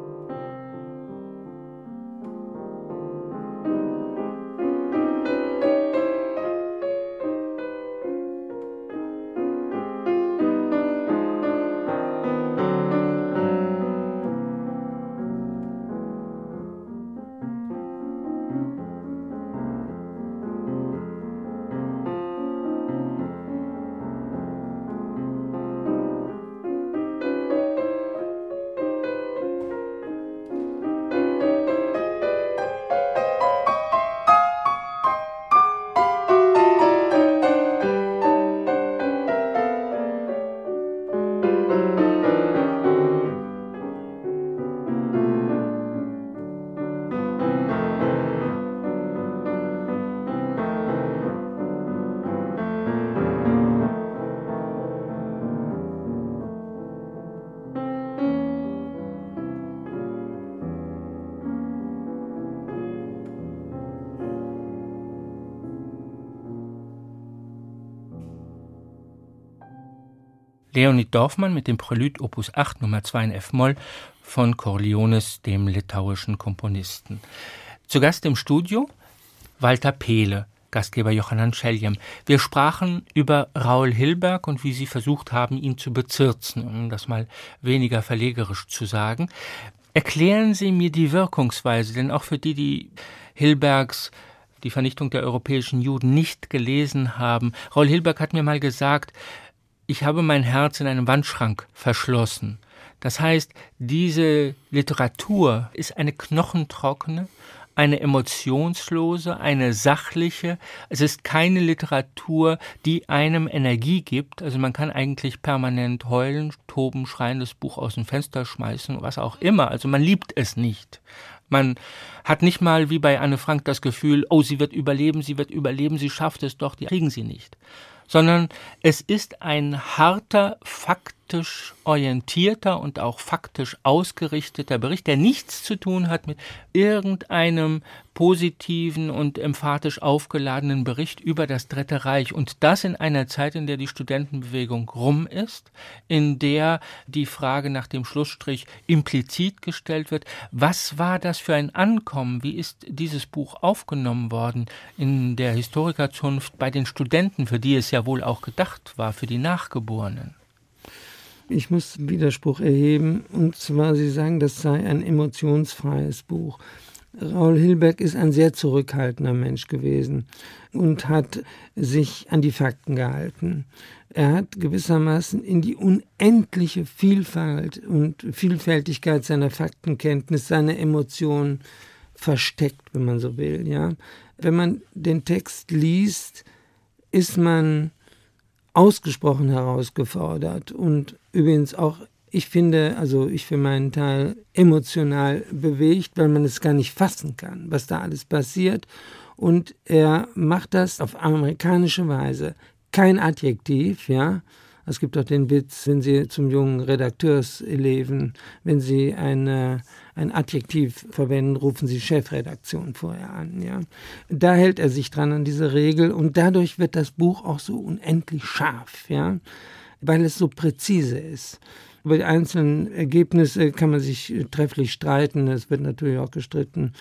Leonid Dorfmann mit dem Prälude Opus 8 Nummer 2 in F-Moll von Corleones, dem litauischen Komponisten. Zu Gast im Studio Walter Pehle, Gastgeber Johannan Scheljem. Wir sprachen über Raul Hilberg und wie Sie versucht haben, ihn zu bezirzen, um das mal weniger verlegerisch zu sagen. Erklären Sie mir die Wirkungsweise, denn auch für die, die Hilbergs die Vernichtung der europäischen Juden nicht gelesen haben. Raul Hilberg hat mir mal gesagt, ich habe mein Herz in einem Wandschrank verschlossen. Das heißt, diese Literatur ist eine knochentrockene, eine emotionslose, eine sachliche. Es ist keine Literatur, die einem Energie gibt. Also man kann eigentlich permanent heulen, toben, schreien, das Buch aus dem Fenster schmeißen, was auch immer. Also man liebt es nicht. Man hat nicht mal wie bei Anne Frank das Gefühl, oh, sie wird überleben, sie wird überleben, sie schafft es doch, die kriegen sie nicht. Sondern es ist ein harter Fakt faktisch orientierter und auch faktisch ausgerichteter Bericht, der nichts zu tun hat mit irgendeinem positiven und emphatisch aufgeladenen Bericht über das Dritte Reich. Und das in einer Zeit, in der die Studentenbewegung rum ist, in der die Frage nach dem Schlussstrich implizit gestellt wird. Was war das für ein Ankommen? Wie ist dieses Buch aufgenommen worden in der Historikerzunft bei den Studenten, für die es ja wohl auch gedacht war, für die Nachgeborenen? Ich muss Widerspruch erheben, und zwar Sie sagen, das sei ein emotionsfreies Buch. Raul Hilberg ist ein sehr zurückhaltender Mensch gewesen und hat sich an die Fakten gehalten. Er hat gewissermaßen in die unendliche Vielfalt und Vielfältigkeit seiner Faktenkenntnis, seiner Emotionen versteckt, wenn man so will. Ja? Wenn man den Text liest, ist man ausgesprochen herausgefordert und übrigens auch, ich finde, also ich für meinen Teil emotional bewegt, weil man es gar nicht fassen kann, was da alles passiert. Und er macht das auf amerikanische Weise. Kein Adjektiv, ja, es gibt auch den Witz, wenn Sie zum jungen Redakteurseleven, wenn Sie eine, ein Adjektiv verwenden, rufen Sie Chefredaktion vorher an. Ja. Da hält er sich dran an diese Regel und dadurch wird das Buch auch so unendlich scharf, ja, weil es so präzise ist. Über die einzelnen Ergebnisse kann man sich trefflich streiten. Es wird natürlich auch gestritten.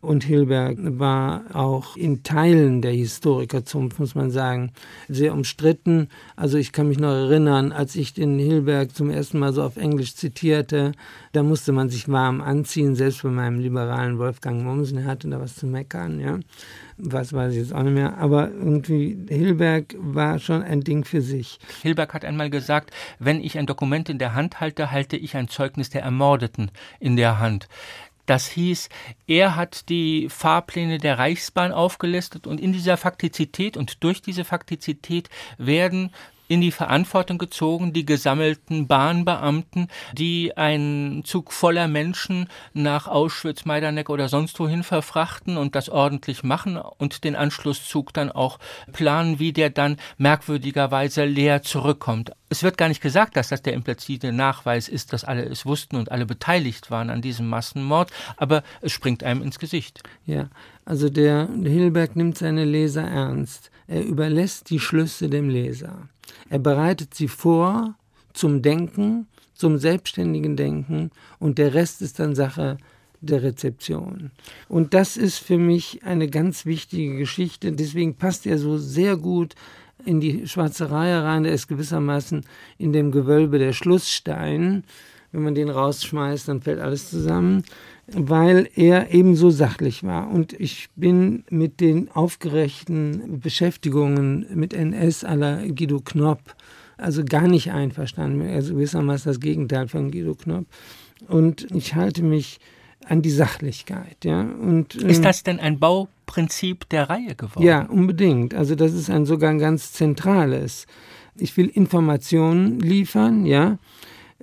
Und Hilberg war auch in Teilen der Historikerzunft, muss man sagen, sehr umstritten. Also ich kann mich noch erinnern, als ich den Hilberg zum ersten Mal so auf Englisch zitierte, da musste man sich warm anziehen, selbst bei meinem liberalen Wolfgang Mommsen, er hatte da was zu meckern, ja. Was weiß ich jetzt auch nicht mehr. Aber irgendwie, Hilberg war schon ein Ding für sich. Hilberg hat einmal gesagt, wenn ich ein Dokument in der Hand halte, halte ich ein Zeugnis der Ermordeten in der Hand. Das hieß, er hat die Fahrpläne der Reichsbahn aufgelistet und in dieser Faktizität und durch diese Faktizität werden in die Verantwortung gezogen, die gesammelten Bahnbeamten, die einen Zug voller Menschen nach Auschwitz, Majdanek oder sonst wohin verfrachten und das ordentlich machen und den Anschlusszug dann auch planen, wie der dann merkwürdigerweise leer zurückkommt. Es wird gar nicht gesagt, dass das der implizite Nachweis ist, dass alle es wussten und alle beteiligt waren an diesem Massenmord, aber es springt einem ins Gesicht. Ja, also der Hilberg nimmt seine Leser ernst. Er überlässt die Schlüsse dem Leser. Er bereitet sie vor zum Denken, zum selbstständigen Denken und der Rest ist dann Sache der Rezeption. Und das ist für mich eine ganz wichtige Geschichte. Deswegen passt er so sehr gut in die schwarze Reihe rein. Er ist gewissermaßen in dem Gewölbe der Schlussstein. Wenn man den rausschmeißt, dann fällt alles zusammen, weil er ebenso sachlich war. Und ich bin mit den aufgerechten Beschäftigungen mit NS aller Guido Knopp also gar nicht einverstanden. Also gewissermaßen das Gegenteil von Guido Knopp. Und ich halte mich an die Sachlichkeit. Ja? Und, ähm, ist das denn ein Bauprinzip der Reihe geworden? Ja, unbedingt. Also das ist ein sogar ein ganz zentrales. Ich will Informationen liefern, ja,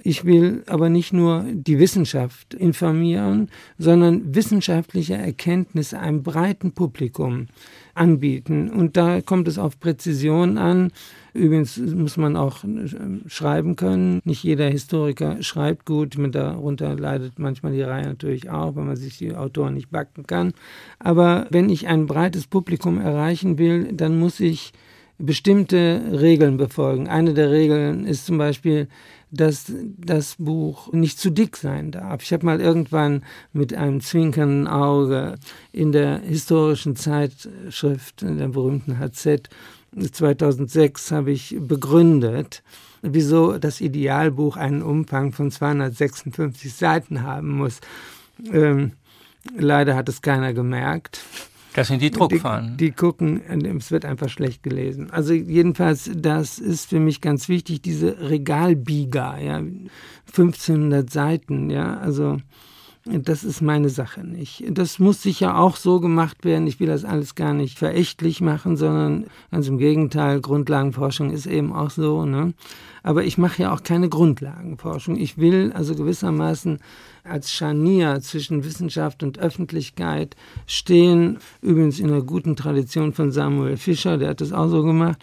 ich will aber nicht nur die Wissenschaft informieren, sondern wissenschaftliche Erkenntnisse einem breiten Publikum anbieten. Und da kommt es auf Präzision an. Übrigens muss man auch äh, schreiben können. Nicht jeder Historiker schreibt gut. Darunter leidet manchmal die Reihe natürlich auch, wenn man sich die Autoren nicht backen kann. Aber wenn ich ein breites Publikum erreichen will, dann muss ich bestimmte Regeln befolgen. Eine der Regeln ist zum Beispiel, dass das Buch nicht zu dick sein darf. Ich habe mal irgendwann mit einem zwinkernden Auge in der historischen Zeitschrift, in der berühmten HZ 2006, habe ich begründet, wieso das Idealbuch einen Umfang von 256 Seiten haben muss. Ähm, leider hat es keiner gemerkt. Das sind die Druckfahnen. Die, die, gucken, es wird einfach schlecht gelesen. Also jedenfalls, das ist für mich ganz wichtig, diese Regalbieger, ja, 1500 Seiten, ja, also das ist meine Sache nicht. Das muss sicher auch so gemacht werden. Ich will das alles gar nicht verächtlich machen, sondern ganz im Gegenteil, Grundlagenforschung ist eben auch so. Ne? Aber ich mache ja auch keine Grundlagenforschung. Ich will also gewissermaßen als Scharnier zwischen Wissenschaft und Öffentlichkeit stehen, übrigens in einer guten Tradition von Samuel Fischer, der hat das auch so gemacht,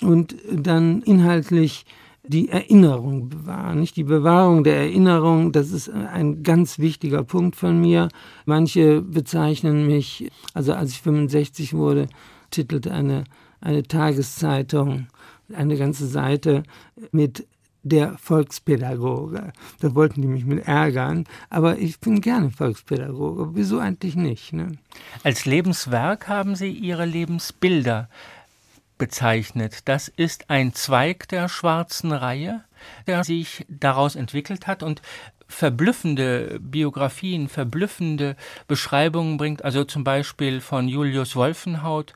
und dann inhaltlich die Erinnerung bewahren. Nicht die Bewahrung der Erinnerung, das ist ein ganz wichtiger Punkt von mir. Manche bezeichnen mich, also als ich 65 wurde, titelte eine, eine Tageszeitung eine ganze Seite mit der Volkspädagoge. Da wollten die mich mit ärgern, aber ich bin gerne Volkspädagoge. Wieso eigentlich nicht? Ne? Als Lebenswerk haben Sie Ihre Lebensbilder bezeichnet. Das ist ein Zweig der schwarzen Reihe, der sich daraus entwickelt hat und verblüffende Biografien, verblüffende Beschreibungen bringt, also zum Beispiel von Julius Wolfenhaut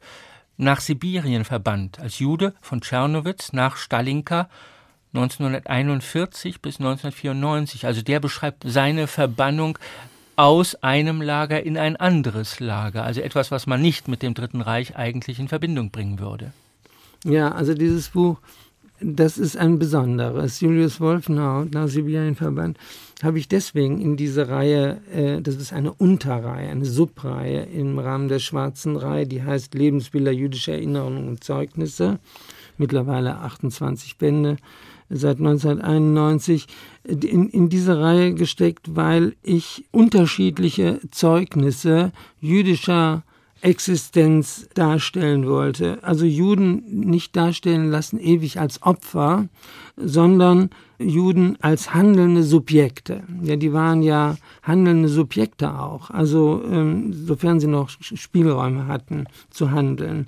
nach Sibirien verbannt, als Jude von Tschernowitz nach Stalinka 1941 bis 1994. Also der beschreibt seine Verbannung aus einem Lager in ein anderes Lager, also etwas, was man nicht mit dem Dritten Reich eigentlich in Verbindung bringen würde. Ja, also dieses Buch, das ist ein besonderes. Julius Wolfenhaut nach Sibirien verbannt, habe ich deswegen in diese Reihe, äh, das ist eine Unterreihe, eine Subreihe im Rahmen der schwarzen Reihe, die heißt Lebensbilder jüdischer Erinnerungen und Zeugnisse, mittlerweile 28 Bände seit 1991 in, in diese Reihe gesteckt, weil ich unterschiedliche Zeugnisse jüdischer Existenz darstellen wollte. Also Juden nicht darstellen lassen ewig als Opfer, sondern Juden als handelnde Subjekte. Ja, die waren ja handelnde Subjekte auch. Also ähm, sofern sie noch Spielräume hatten zu handeln.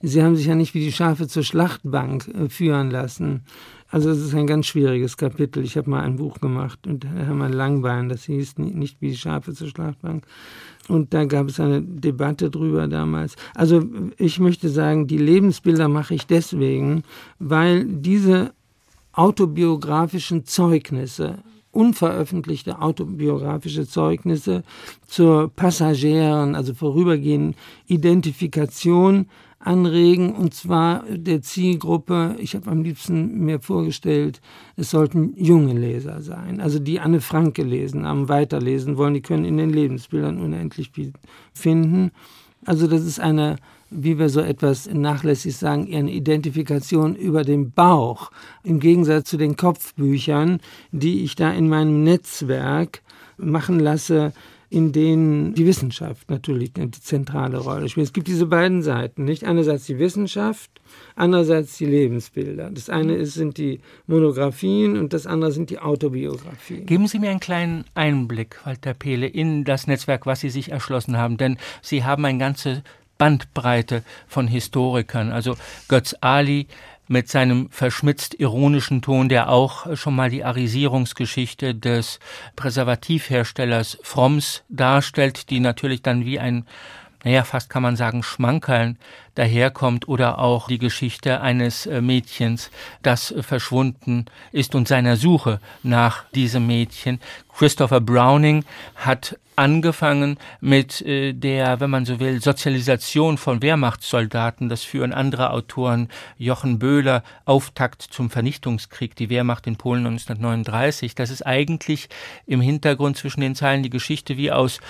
Sie haben sich ja nicht wie die Schafe zur Schlachtbank äh, führen lassen. Also es ist ein ganz schwieriges Kapitel. Ich habe mal ein Buch gemacht und Hermann Langbein, das hieß nicht wie die Schafe zur Schlachtbank. Und da gab es eine Debatte drüber damals. Also ich möchte sagen, die Lebensbilder mache ich deswegen, weil diese autobiografischen Zeugnisse unveröffentlichte autobiografische Zeugnisse zur passagieren, also vorübergehenden Identifikation anregen, und zwar der Zielgruppe, ich habe am liebsten mir vorgestellt, es sollten junge Leser sein, also die Anne Frank gelesen haben, weiterlesen wollen, die können in den Lebensbildern unendlich viel finden. Also das ist eine, wie wir so etwas nachlässig sagen, eine Identifikation über den Bauch, im Gegensatz zu den Kopfbüchern, die ich da in meinem Netzwerk machen lasse, in denen die Wissenschaft natürlich eine zentrale Rolle spielt. Es gibt diese beiden Seiten, nicht? Einerseits die Wissenschaft, andererseits die Lebensbilder. Das eine ist, sind die Monographien und das andere sind die Autobiografien. Geben Sie mir einen kleinen Einblick, Walter Pehle, in das Netzwerk, was Sie sich erschlossen haben, denn Sie haben eine ganze Bandbreite von Historikern, also Götz Ali, mit seinem verschmitzt ironischen Ton, der auch schon mal die Arisierungsgeschichte des Präservativherstellers Fromms darstellt, die natürlich dann wie ein naja, fast kann man sagen, Schmankerln daherkommt oder auch die Geschichte eines äh, Mädchens, das äh, verschwunden ist und seiner Suche nach diesem Mädchen. Christopher Browning hat angefangen mit äh, der, wenn man so will, Sozialisation von Wehrmachtssoldaten. Das führen andere Autoren. Jochen Böhler, Auftakt zum Vernichtungskrieg, die Wehrmacht in Polen 1939. Das ist eigentlich im Hintergrund zwischen den Zeilen die Geschichte wie aus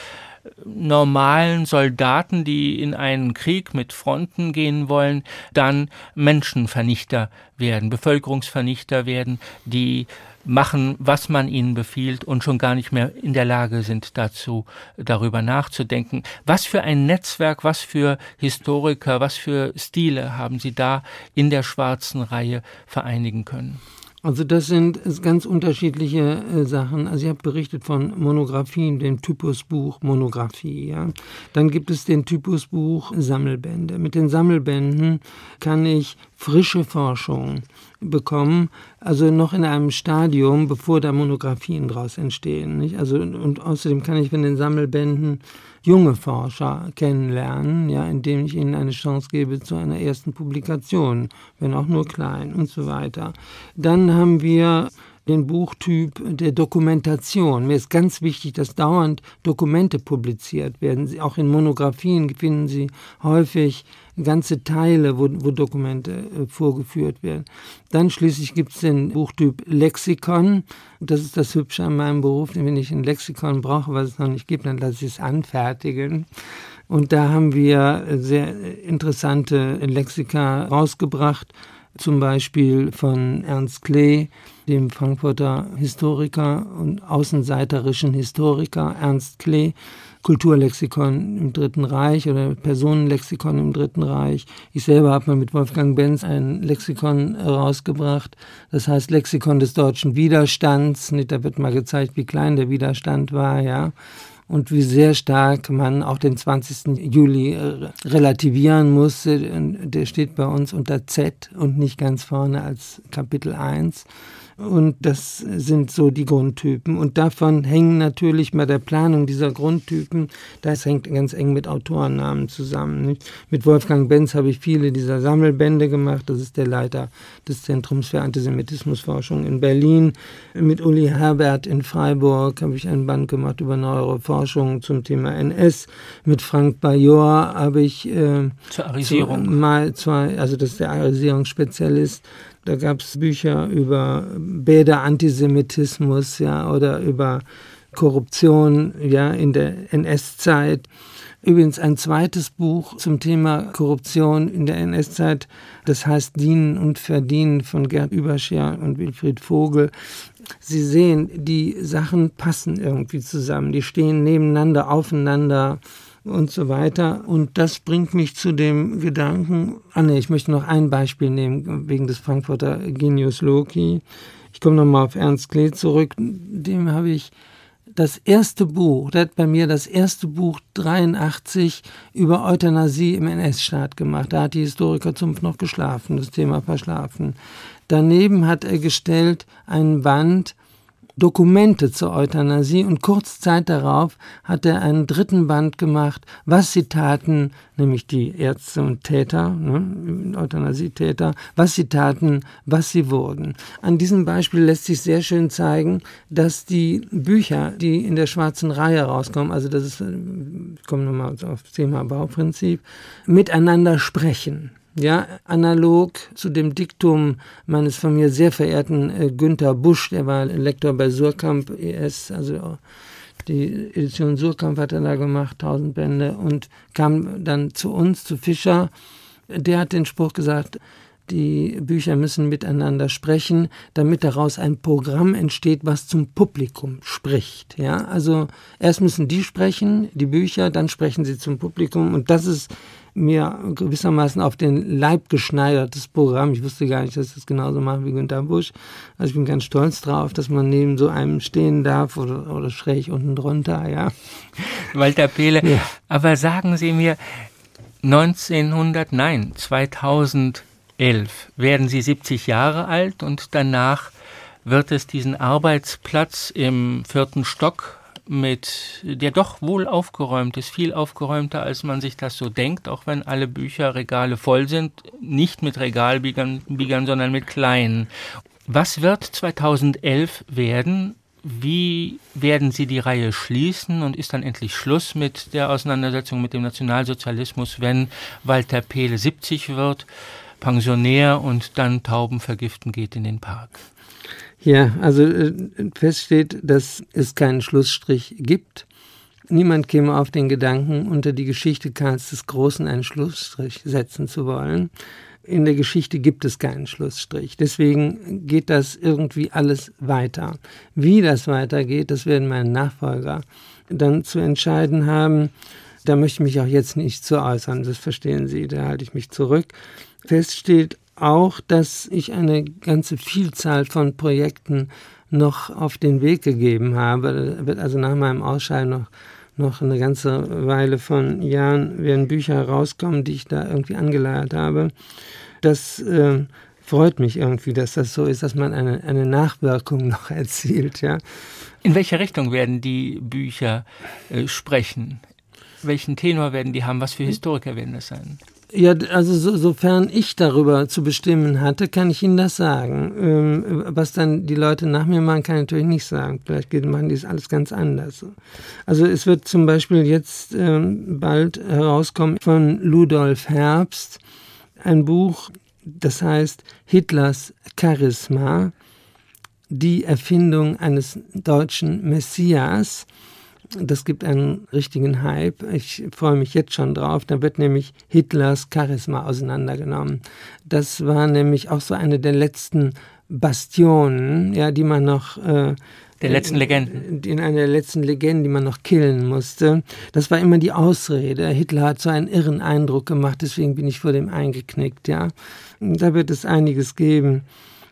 normalen Soldaten, die in einen Krieg mit Fronten gehen wollen, dann Menschenvernichter werden, Bevölkerungsvernichter werden, die machen, was man ihnen befiehlt und schon gar nicht mehr in der Lage sind dazu, darüber nachzudenken. Was für ein Netzwerk, was für Historiker, was für Stile haben Sie da in der schwarzen Reihe vereinigen können? Also das sind ganz unterschiedliche äh, Sachen. Also ich habe berichtet von Monographien, dem Typusbuch Monographie. Ja. Dann gibt es den Typusbuch Sammelbände. Mit den Sammelbänden kann ich frische Forschung bekommen, also noch in einem Stadium, bevor da Monographien daraus entstehen. Nicht? Also und außerdem kann ich von den Sammelbänden junge Forscher kennenlernen, ja, indem ich ihnen eine Chance gebe zu einer ersten Publikation, wenn auch nur klein und so weiter. Dann haben wir den Buchtyp der Dokumentation. Mir ist ganz wichtig, dass dauernd Dokumente publiziert werden. Auch in Monographien finden Sie häufig ganze Teile, wo, wo Dokumente äh, vorgeführt werden. Dann schließlich gibt es den Buchtyp Lexikon. Das ist das Hübsche an meinem Beruf. Wenn ich ein Lexikon brauche, was es noch nicht gibt, dann lasse ich es anfertigen. Und da haben wir sehr interessante Lexika rausgebracht zum Beispiel von Ernst Klee, dem Frankfurter Historiker und außenseiterischen Historiker Ernst Klee, Kulturlexikon im Dritten Reich oder Personenlexikon im Dritten Reich. Ich selber habe mal mit Wolfgang Benz ein Lexikon herausgebracht, das heißt Lexikon des deutschen Widerstands. Da wird mal gezeigt, wie klein der Widerstand war, ja und wie sehr stark man auch den 20. Juli äh, relativieren muss. Der steht bei uns unter Z und nicht ganz vorne als Kapitel 1. Und das sind so die Grundtypen. Und davon hängen natürlich bei der Planung dieser Grundtypen, das hängt ganz eng mit Autorennamen zusammen. Nicht? Mit Wolfgang Benz habe ich viele dieser Sammelbände gemacht. Das ist der Leiter des Zentrums für Antisemitismusforschung in Berlin. Mit Uli Herbert in Freiburg habe ich einen Band gemacht über neuere Forschung zum Thema NS. Mit Frank Bajor habe ich äh, zur Arisierung. Zu, mal zwei, also das ist der Arisierungsspezialist da gab es Bücher über Bäder-Antisemitismus, ja, oder über Korruption, ja, in der NS-Zeit. Übrigens ein zweites Buch zum Thema Korruption in der NS-Zeit, das heißt Dienen und Verdienen von Gerd Überscher und Wilfried Vogel. Sie sehen, die Sachen passen irgendwie zusammen, die stehen nebeneinander, aufeinander und so weiter. Und das bringt mich zu dem Gedanken, ah nee, ich möchte noch ein Beispiel nehmen, wegen des Frankfurter Genius Loki. Ich komme nochmal auf Ernst Klee zurück. Dem habe ich das erste Buch, der hat bei mir das erste Buch 83 über Euthanasie im NS-Staat gemacht. Da hat die Historiker Zumpf noch geschlafen, das Thema verschlafen. Daneben hat er gestellt einen Band Dokumente zur Euthanasie und kurz Zeit darauf hat er einen dritten Band gemacht, was sie taten, nämlich die Ärzte und Täter, ne, Euthanasie-Täter, was sie taten, was sie wurden. An diesem Beispiel lässt sich sehr schön zeigen, dass die Bücher, die in der schwarzen Reihe rauskommen, also das ist, ich komme nochmal auf das Thema Bauprinzip, miteinander sprechen ja, analog zu dem Diktum meines von mir sehr verehrten äh, Günther Busch, der war Lektor bei Surkamp ES, also die Edition Surkamp hat er da gemacht, tausend Bände, und kam dann zu uns, zu Fischer. Der hat den Spruch gesagt, die Bücher müssen miteinander sprechen, damit daraus ein Programm entsteht, was zum Publikum spricht. Ja, also erst müssen die sprechen, die Bücher, dann sprechen sie zum Publikum und das ist mir gewissermaßen auf den Leib geschneidertes Programm. Ich wusste gar nicht, dass ich das genauso mache wie Günter Busch. Also ich bin ganz stolz drauf, dass man neben so einem stehen darf oder, oder schräg unten drunter, ja. Walter Pehle, ja. aber sagen Sie mir, 1900, nein, 2011 werden Sie 70 Jahre alt und danach wird es diesen Arbeitsplatz im vierten Stock mit, der doch wohl aufgeräumt ist, viel aufgeräumter, als man sich das so denkt, auch wenn alle Bücherregale voll sind, nicht mit Regalbiegern, sondern mit kleinen. Was wird 2011 werden? Wie werden Sie die Reihe schließen und ist dann endlich Schluss mit der Auseinandersetzung mit dem Nationalsozialismus, wenn Walter Pehle 70 wird, Pensionär und dann Tauben vergiften geht in den Park? Ja, also äh, fest steht, dass es keinen Schlussstrich gibt. Niemand käme auf den Gedanken, unter die Geschichte Karls des Großen einen Schlussstrich setzen zu wollen. in der Geschichte gibt es keinen Schlussstrich. Deswegen geht das irgendwie alles weiter. Wie das weitergeht, das werden meine Nachfolger dann zu entscheiden haben. Da möchte ich mich auch jetzt nicht zu äußern, das verstehen Sie, da halte ich mich zurück. Fest steht auch, dass ich eine ganze Vielzahl von Projekten noch auf den Weg gegeben habe. Da wird also nach meinem Ausscheiden noch, noch eine ganze Weile von Jahren werden Bücher rauskommen, die ich da irgendwie angeleiert habe. Das äh, freut mich irgendwie, dass das so ist, dass man eine, eine Nachwirkung noch erzielt. Ja. In welche Richtung werden die Bücher äh, sprechen? Welchen Tenor werden die haben? Was für Historiker werden das sein? Ja, also so, sofern ich darüber zu bestimmen hatte, kann ich Ihnen das sagen. Ähm, was dann die Leute nach mir machen, kann ich natürlich nicht sagen. Vielleicht machen die es alles ganz anders. Also es wird zum Beispiel jetzt ähm, bald herauskommen von Ludolf Herbst ein Buch, das heißt Hitlers Charisma, die Erfindung eines deutschen Messias das gibt einen richtigen Hype. Ich freue mich jetzt schon drauf. Da wird nämlich Hitlers Charisma auseinandergenommen. Das war nämlich auch so eine der letzten Bastionen, ja, die man noch äh, der letzten Legenden. In einer der letzten Legenden, die man noch killen musste. Das war immer die Ausrede. Hitler hat so einen irren Eindruck gemacht, deswegen bin ich vor dem eingeknickt, ja. Da wird es einiges geben.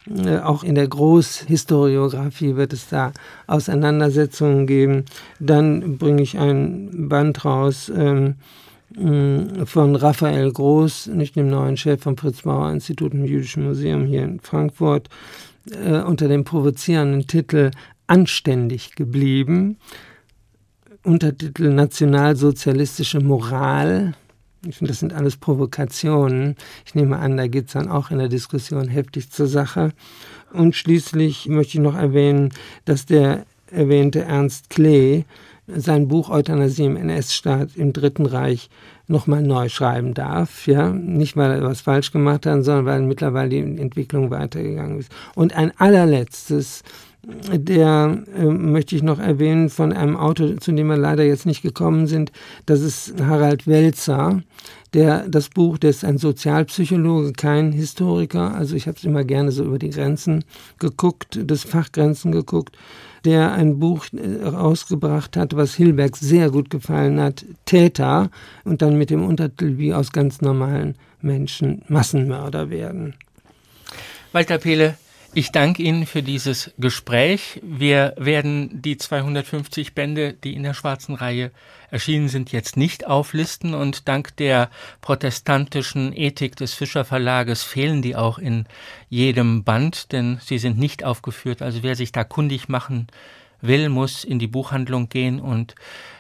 Äh, auch in der Großhistoriografie wird es da Auseinandersetzungen geben. Dann bringe ich ein Band raus ähm, von Raphael Groß, nicht dem neuen Chef vom Fritz-Bauer-Institut im Jüdischen Museum hier in Frankfurt, äh, unter dem provozierenden Titel Anständig geblieben. Untertitel Nationalsozialistische Moral ich finde, das sind alles Provokationen. Ich nehme an, da geht es dann auch in der Diskussion heftig zur Sache. Und schließlich möchte ich noch erwähnen, dass der erwähnte Ernst Klee sein Buch Euthanasie im NS-Staat im Dritten Reich nochmal neu schreiben darf. Ja? Nicht, weil er was falsch gemacht hat, sondern weil mittlerweile die Entwicklung weitergegangen ist. Und ein allerletztes der äh, möchte ich noch erwähnen von einem Autor, zu dem wir leider jetzt nicht gekommen sind. Das ist Harald Welzer, der das Buch, der ist ein Sozialpsychologe, kein Historiker. Also ich habe es immer gerne so über die Grenzen geguckt, des Fachgrenzen geguckt, der ein Buch äh, rausgebracht hat, was Hilberg sehr gut gefallen hat, Täter, und dann mit dem Untertitel wie aus ganz normalen Menschen Massenmörder werden. Walter Pehle, ich danke Ihnen für dieses Gespräch. Wir werden die 250 Bände, die in der schwarzen Reihe erschienen sind, jetzt nicht auflisten und dank der protestantischen Ethik des Fischer Verlages fehlen die auch in jedem Band, denn sie sind nicht aufgeführt. Also wer sich da kundig machen will, muss in die Buchhandlung gehen und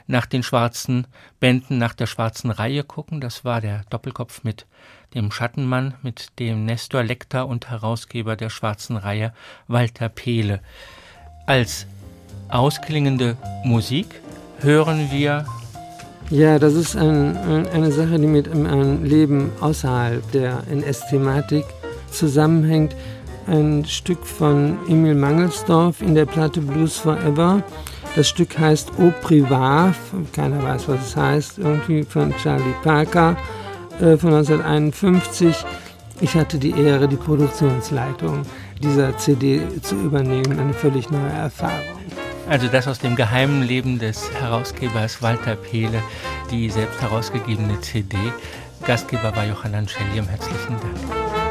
nach den schwarzen Bänden, nach der schwarzen Reihe gucken. Das war der Doppelkopf mit dem Schattenmann, mit dem Nestor Lektor und Herausgeber der schwarzen Reihe Walter Pehle. Als ausklingende Musik hören wir ja, das ist ein, eine Sache, die mit einem Leben außerhalb der NS-Thematik zusammenhängt. Ein Stück von Emil Mangelsdorf in der Platte Blues Forever. Das Stück heißt Au Privat, keiner weiß, was es heißt, irgendwie von Charlie Parker äh, von 1951. Ich hatte die Ehre, die Produktionsleitung dieser CD zu übernehmen, eine völlig neue Erfahrung. Also das aus dem geheimen Leben des Herausgebers Walter Pehle, die selbst herausgegebene CD. Gastgeber war Johann Schellium. Herzlichen Dank.